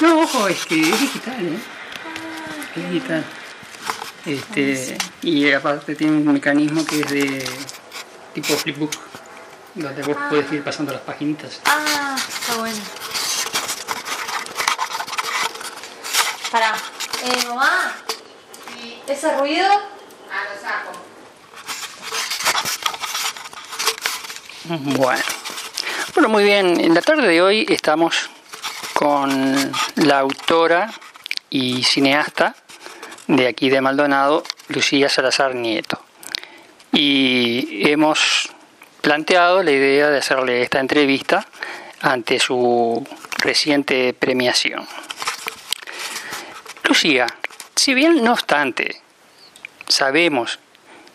No, ojo, es que es digital, ¿eh? Es digital. Este, y aparte tiene un mecanismo que es de tipo flipbook, donde vos puedes ir pasando las paginitas. Ah, está bueno. Pará. Eh, mamá. ¿Ese ruido? Ah, lo saco. Bueno. Bueno, muy bien. En la tarde de hoy estamos con la autora y cineasta de aquí de Maldonado, Lucía Salazar Nieto. Y hemos planteado la idea de hacerle esta entrevista ante su reciente premiación. Lucía, si bien no obstante sabemos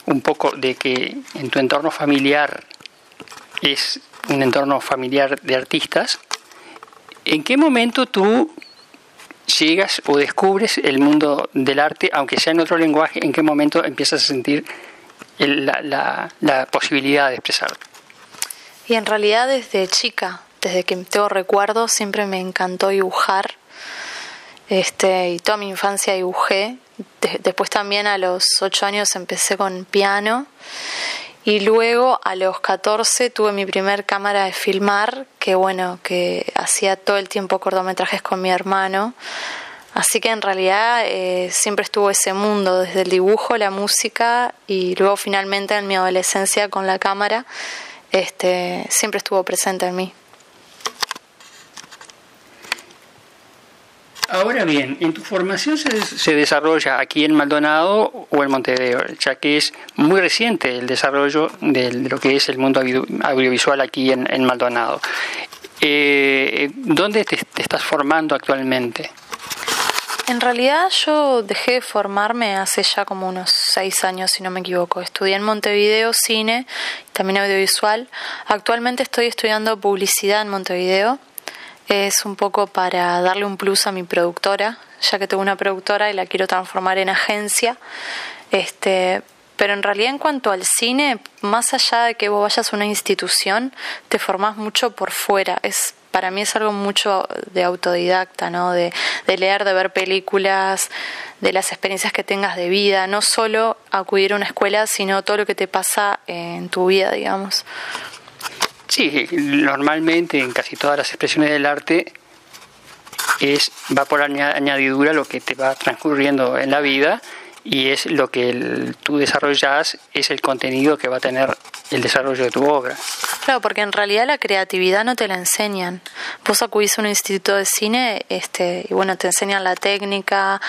un poco de que en tu entorno familiar es un entorno familiar de artistas, ¿en qué momento tú llegas o descubres el mundo del arte, aunque sea en otro lenguaje, en qué momento empiezas a sentir la, posibilidad de expresarte? Y en realidad desde chica, desde que tengo recuerdos, siempre me encantó dibujar. Este, y toda mi infancia dibujé. De- después también a los 8 años empecé con piano. Y luego a los 14 tuve mi primer cámara de filmar, que bueno, que hacía todo el tiempo cortometrajes con mi hermano. Así que en realidad eh, siempre estuvo ese mundo, desde el dibujo, la música y luego finalmente en mi adolescencia con la cámara, este, siempre estuvo presente en mí. Ahora bien, ¿en tu formación se, des- se desarrolla aquí en Maldonado o en Montevideo? Ya que es muy reciente el desarrollo de lo que es el mundo audio- audiovisual aquí en, en Maldonado. Eh, ¿Dónde te, te estás formando actualmente? En realidad yo dejé de formarme hace ya como unos seis años, si no me equivoco. Estudié en Montevideo cine, también audiovisual. Actualmente estoy estudiando publicidad en Montevideo. Es un poco para darle un plus a mi productora, ya que tengo una productora y la quiero transformar en agencia. Este, pero en realidad en cuanto al cine, más allá de que vos vayas a una institución, te formás mucho por fuera. Es para mí es algo mucho de autodidacta, ¿no? De, de leer, de ver películas, de las experiencias que tengas de vida, no solo acudir a una escuela, sino todo lo que te pasa en tu vida, digamos. Sí, normalmente en casi todas las expresiones del arte es va por aña- añadidura lo que te va transcurriendo en la vida y es lo que tú desarrollas, es el contenido que va a tener el desarrollo de tu obra. Claro, porque en realidad la creatividad no te la enseñan. Vos acudís a un instituto de cine este, y bueno, te enseñan la técnica,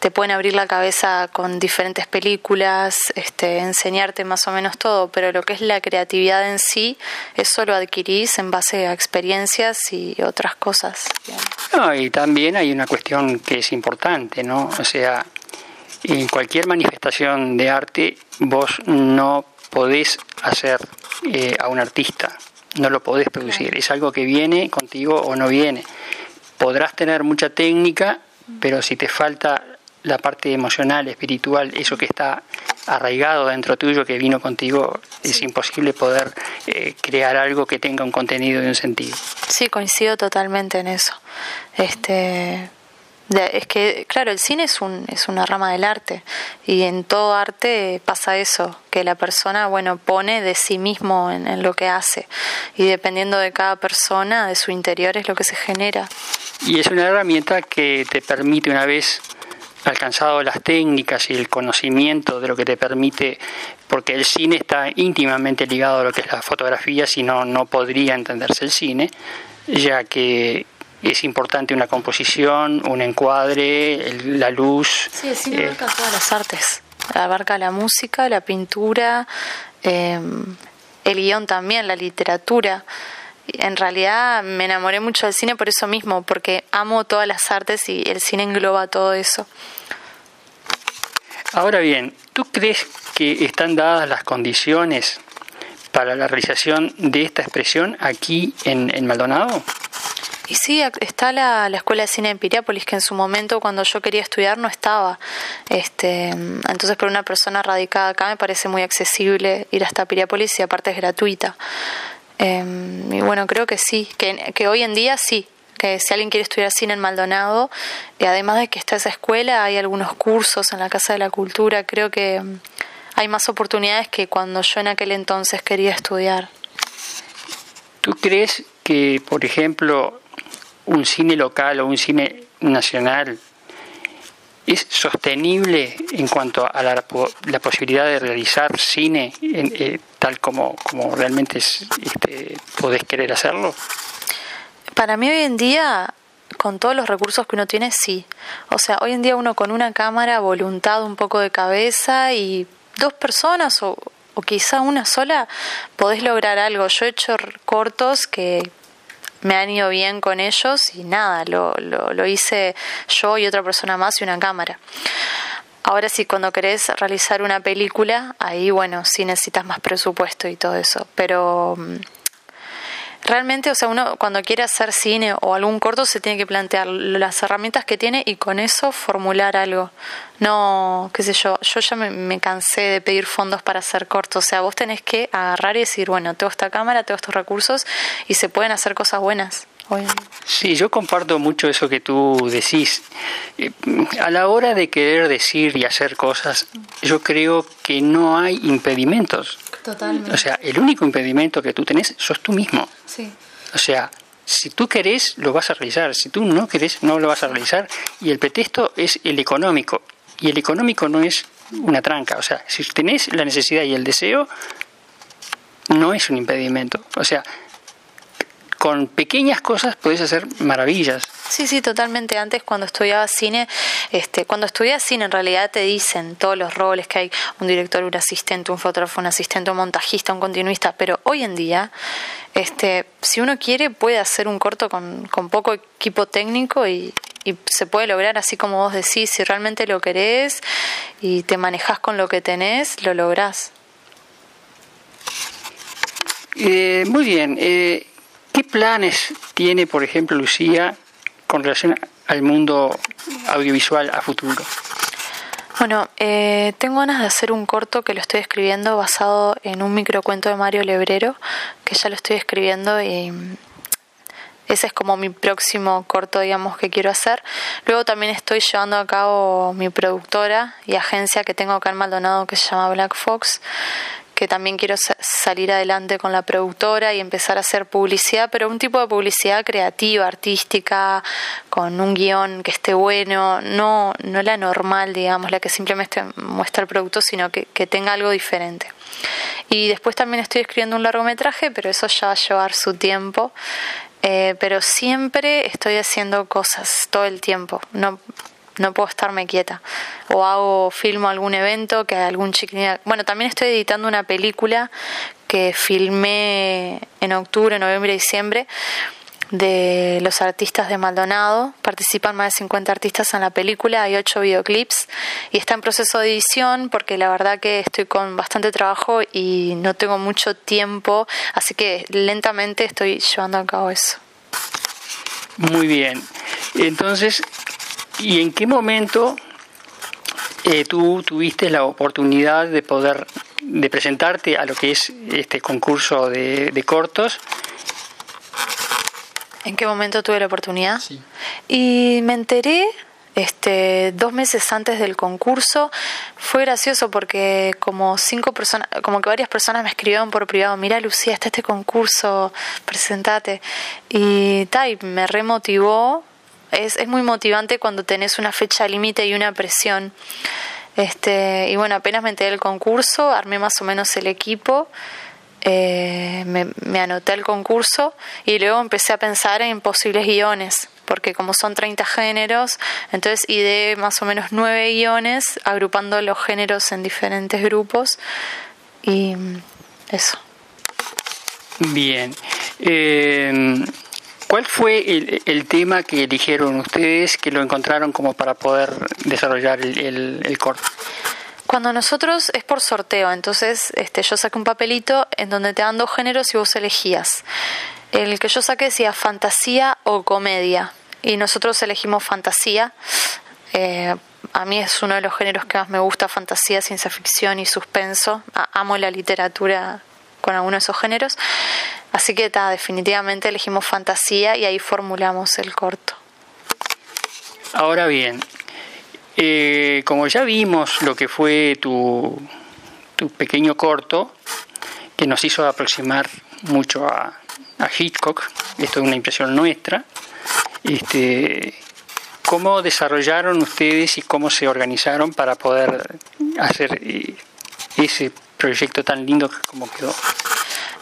te pueden abrir la cabeza con diferentes películas, este, enseñarte más o menos todo, pero lo que es la creatividad en sí, eso lo adquirís en base a experiencias y otras cosas. No, y también hay una cuestión que es importante, ¿no? O sea, en cualquier manifestación de arte vos no podés hacer eh, a un artista, no lo podés producir, es algo que viene contigo o no viene. Podrás tener mucha técnica, pero si te falta la parte emocional, espiritual, eso que está arraigado dentro tuyo, que vino contigo, es imposible poder eh, crear algo que tenga un contenido y un sentido. Sí, coincido totalmente en eso. Este, es que, claro, el cine es, un, es una rama del arte y en todo arte pasa eso, que la persona, bueno, pone de sí mismo en, en lo que hace y dependiendo de cada persona, de su interior es lo que se genera. Y es una herramienta que te permite, una vez alcanzado las técnicas y el conocimiento de lo que te permite, porque el cine está íntimamente ligado a lo que es la fotografía, si no, no podría entenderse el cine, ya que es importante una composición, un encuadre, el- la luz. Sí, el cine eh, abarca todas las artes. Abarca la música, la pintura, eh, el guion también, la literatura. en realidad me enamoré mucho del cine por eso mismo, porque amo todas las artes y el cine engloba todo eso. Ahora bien, ¿tú crees que están dadas las condiciones para la realización de esta expresión aquí en, Maldonado? Y sí, está la, Escuela de Cine de Piriápolis, que en su momento cuando yo quería estudiar no estaba. Este, entonces, para una persona radicada acá me parece muy accesible ir hasta Piriápolis y aparte es gratuita. Em, y bueno, creo que sí, que, que hoy en día sí, que si alguien quiere estudiar cine en Maldonado, y además de que está esa escuela, hay algunos cursos en la Casa de la Cultura, creo que em, hay más oportunidades que cuando yo en aquel entonces quería estudiar. ¿Tú crees que, por ejemplo, un cine local o un cine nacional es sostenible en cuanto a la, posibilidad de realizar cine eh, tal como, como realmente es, este, podés querer hacerlo? Para mí hoy en día, con todos los recursos que uno tiene, sí. O sea, hoy en día uno con una cámara, voluntad, un poco de cabeza y dos personas o, o quizá una sola, podés lograr algo. Yo he hecho cortos que me han ido bien con ellos y nada, lo, lo, hice yo y otra persona más y una cámara. Ahora sí, cuando querés realizar una película, ahí bueno, sí necesitas más presupuesto y todo eso, pero mm, realmente, o sea, uno cuando quiere hacer cine o algún corto se tiene que plantear las herramientas que tiene y con eso formular algo. No, qué sé yo, yo ya me, cansé de pedir fondos para hacer cortos. O sea, vos tenés que agarrar y decir, bueno, tengo esta cámara, tengo estos recursos y se pueden hacer cosas buenas. Sí, yo comparto mucho eso que tú decís. Eh, a la hora de querer decir y hacer cosas, yo creo que no hay impedimentos. Totalmente. O sea, el único impedimento que tú tenés sos tú mismo. Sí. O sea, si tú querés, lo vas a realizar. Si tú no querés, no lo vas a realizar. Y el pretexto es el económico. Y el económico no es una tranca. O sea, si tenés la necesidad y el deseo, no es un impedimento. O sea, con pequeñas cosas puedes hacer maravillas. Sí, sí, totalmente. Antes cuando estudiaba cine, este, cuando estudias cine en realidad te dicen todos los roles que hay, un director, un asistente, un fotógrafo, un asistente, un montajista, un continuista, pero hoy en día, este, si uno quiere puede hacer un corto con, con poco equipo técnico y, y se puede lograr así como vos decís, si realmente lo querés y te manejas con lo que tenés, lo lográs. Eh, muy bien. Eh, ¿Qué planes tiene, por ejemplo, Lucía con relación al mundo audiovisual a futuro? Bueno, eh, tengo ganas de hacer un corto que lo estoy escribiendo basado en un microcuento de Mario Lebrero, que ya lo estoy escribiendo y ese es como mi próximo corto, digamos, que quiero hacer. Luego también estoy llevando a cabo mi productora y agencia que tengo acá en Maldonado que se llama Black Fox, que también quiero salir adelante con la productora y empezar a hacer publicidad, pero un tipo de publicidad creativa, artística, con un guion que esté bueno, no, no la normal, digamos, la que simplemente muestra el producto, sino que, que tenga algo diferente. Y después también estoy escribiendo un largometraje, pero eso ya va a llevar su tiempo. Eh, pero siempre estoy haciendo cosas todo el tiempo. No, no puedo estarme quieta. O hago, filmo algún evento, que algún chiquilín... Bueno, también estoy editando una película que filmé en octubre, noviembre diciembre de los artistas de Maldonado. Participan más de 50 artistas en la película, hay 8 videoclips y está en proceso de edición porque la verdad que estoy con bastante trabajo y no tengo mucho tiempo, así que lentamente estoy llevando a cabo eso. Muy bien. Entonces, ¿Y en qué momento eh, tú tuviste la oportunidad de poder de presentarte a lo que es este concurso de, cortos? ¿En qué momento tuve la oportunidad? Sí. Y me enteré este, dos meses antes del concurso. Fue gracioso porque como cinco personas, como que varias personas me escribieron por privado, mira Lucía, está este concurso, presentate. Y, y me remotivó es, es muy motivante cuando tenés una fecha límite y una presión. Este, y bueno, apenas me enteré del concurso, armé más o menos el equipo, eh, me, anoté al concurso y luego empecé a pensar en posibles guiones, porque como son 30 géneros, entonces ideé más o menos nueve guiones, agrupando los géneros en diferentes grupos y eso. Bien. Eh, ¿Cuál fue el, tema que eligieron ustedes que lo encontraron como para poder desarrollar el, el, corto? Cuando nosotros es por sorteo, entonces este, yo saqué un papelito en donde te dan dos géneros y vos elegías. El que yo saqué decía fantasía o comedia y nosotros elegimos fantasía. Eh, a mí es uno de los géneros que más me gusta, fantasía, ciencia ficción y suspenso. amo la literatura con alguno de esos géneros. Así que definitivamente elegimos fantasía y ahí formulamos el corto. Ahora bien, eh, como ya vimos lo que fue tu, tu pequeño corto, que nos hizo aproximar mucho a, a Hitchcock, esto es una impresión nuestra, este, ¿cómo desarrollaron ustedes y cómo se organizaron para poder hacer eh, ese proyecto tan lindo como quedó?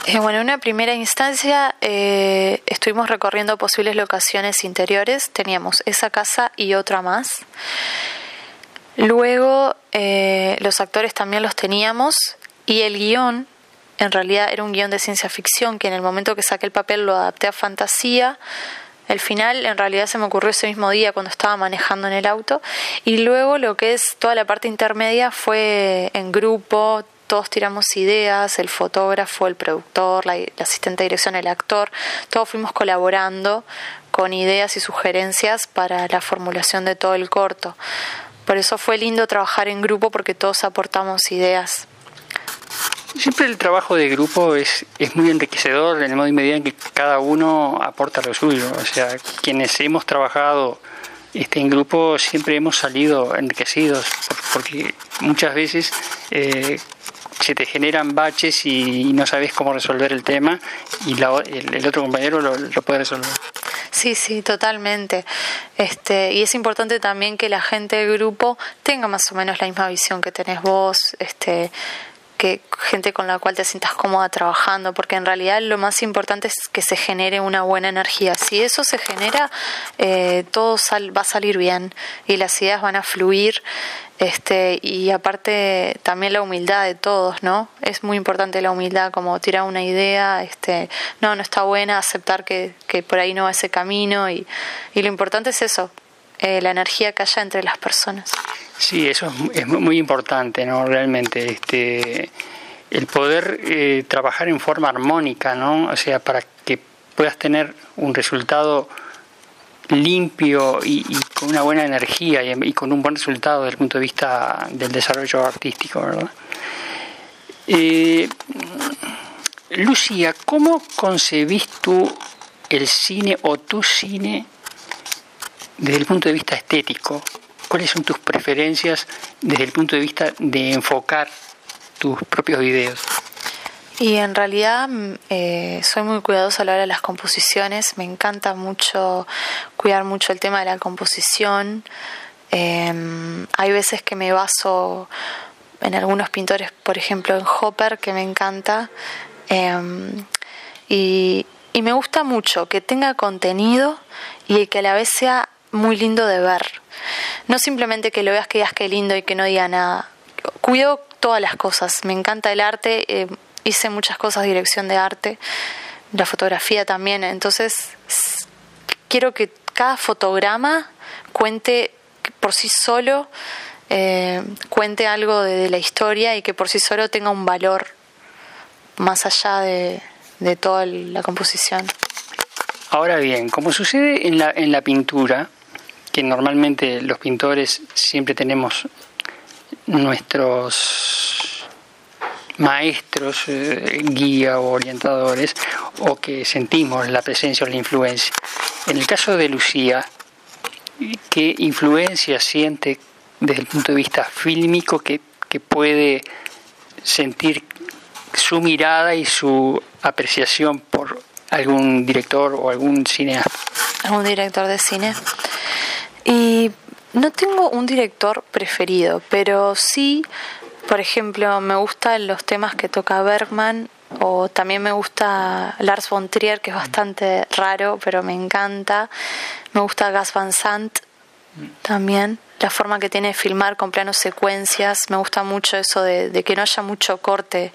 Eh, bueno, en una primera instancia eh, estuvimos recorriendo posibles locaciones interiores. Teníamos esa casa y otra más. Luego eh, los actores también los teníamos y el guion en realidad era un guion de ciencia ficción que en el momento que saqué el papel lo adapté a fantasía. El final en realidad se me ocurrió ese mismo día cuando estaba manejando en el auto y luego lo que es toda la parte intermedia fue en grupo, todos tiramos ideas, el fotógrafo, el productor, la, asistente de dirección, el actor, todos fuimos colaborando con ideas y sugerencias para la formulación de todo el corto. Por eso fue lindo trabajar en grupo porque todos aportamos ideas. Siempre el trabajo de grupo es, es muy enriquecedor en el modo y medida en que cada uno aporta lo suyo. O sea, quienes hemos trabajado este, en grupo siempre hemos salido enriquecidos porque muchas veces eh, se te generan baches y no sabes cómo resolver el tema y el, otro compañero lo, puede resolver. Sí, sí, totalmente. Este, y es importante también que la gente del grupo tenga más o menos la misma visión que tenés vos, este, que gente con la cual te sientas cómoda trabajando, porque en realidad lo más importante es que se genere una buena energía. Si eso se genera, eh, todo va a salir bien y las ideas van a fluir. Este, y aparte también la humildad de todos, ¿no? Es muy importante la humildad, como tirar una idea, este, no, no está buena, aceptar que, que por ahí no va ese camino y, y lo importante es eso, eh, la energía que haya entre las personas. Sí, eso es, muy importante, ¿no? Realmente, este, el poder eh, trabajar en forma armónica, ¿no? O sea, para que puedas tener un resultado limpio y, con una buena energía y, con un buen resultado desde el punto de vista del desarrollo artístico, ¿verdad? Eh, Lucía, ¿cómo concebís tú el cine o tu cine desde el punto de vista estético? ¿Cuáles son tus preferencias desde el punto de vista de enfocar tus propios videos? Y en realidad mm, eh, soy muy cuidadosa a la hora de las composiciones, me encanta mucho cuidar mucho el tema de la composición. Em, hay veces que me baso en algunos pintores, por ejemplo en Hopper, que me encanta. Em, y, y me gusta mucho que tenga contenido y que a la vez sea muy lindo de ver. No simplemente que lo veas que digas que lindo y que no diga nada. Cuido todas las cosas. Me encanta el arte. Eh, hice muchas cosas dirección de arte. La fotografía también. Entonces, quiero que cada fotograma cuente por sí solo, eh, cuente algo de, la historia y que por sí solo tenga un valor más allá de, de toda la composición. Ahora bien, como sucede en la, en la pintura, que normalmente los pintores siempre tenemos nuestros maestros, eh, guía o orientadores, o que sentimos la presencia o la influencia. En el caso de Lucía, ¿qué influencia siente desde el punto de vista fílmico que, que puede sentir su mirada y su apreciación por algún director o algún cineasta? Algún director de cine. Y no tengo un director preferido, pero sí, por ejemplo, me gustan los temas que toca Bergman o también me gusta Lars von Trier, que es bastante raro, pero me encanta. Me gusta Gas Van Sant también, la forma que tiene de filmar con planos secuencias. Me gusta mucho eso de, que no haya mucho corte,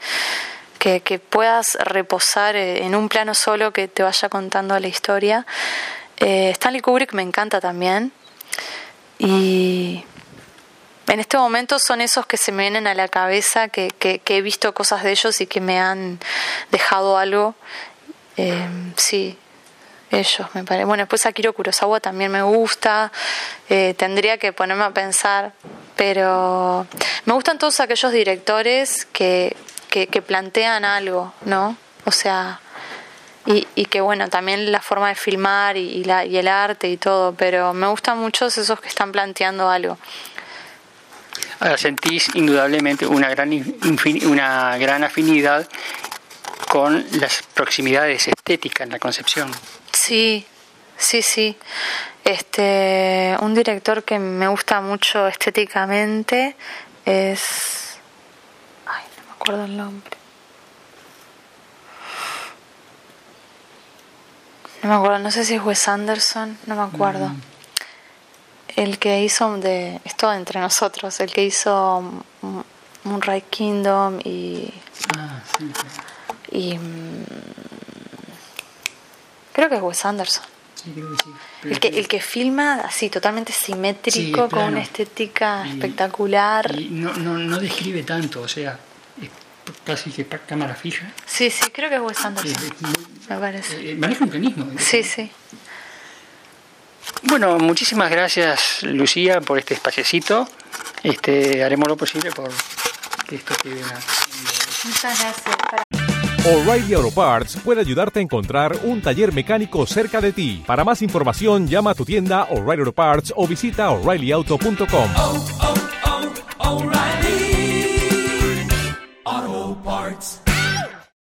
que, que, puedas reposar eh, en un plano solo que te vaya contando la historia. Eh, Stanley Kubrick me encanta también. Y en este momento son esos que se me vienen a la cabeza, que, que, he visto cosas de ellos y que me han dejado algo. Eh, sí, ellos me parece. Bueno, después Akiro Kurosawa también me gusta. Eh, tendría que ponerme a pensar, pero me gustan todos aquellos directores que, que, que plantean algo, ¿no? O sea, y, y, que bueno, también la forma de filmar y, la, y el arte y todo, pero me gustan muchos esos que están planteando algo. Ahora sentís indudablemente una gran, una gran afinidad con las proximidades estéticas en la concepción. Sí, sí, sí. Este, un director que me gusta mucho estéticamente es, ay, no me acuerdo el nombre. No me acuerdo, no sé si es Wes Anderson, no me acuerdo. Mm el que hizo de esto entre nosotros, el que hizo Moonrise Kingdom y ah, sí, y mm, creo que es Wes Anderson. Sí, creo que sí. el que, el que filma así totalmente simétrico, con una estética espectacular. Y no, no, no describe tanto, o sea, es casi que cámara fija. Sí, sí, creo que es Wes Anderson. me parece. Eh, maneja un mecanismo. Sí, sí. Bueno, muchísimas gracias Lucía por este espaciecito. Este, haremos lo posible por que esto quede una... Muchas gracias. O'Reilly Auto Parts puede ayudarte a encontrar un taller mecánico cerca de ti. Para más información, llama a tu tienda O'Reilly Auto Parts o visita oreillyauto.com.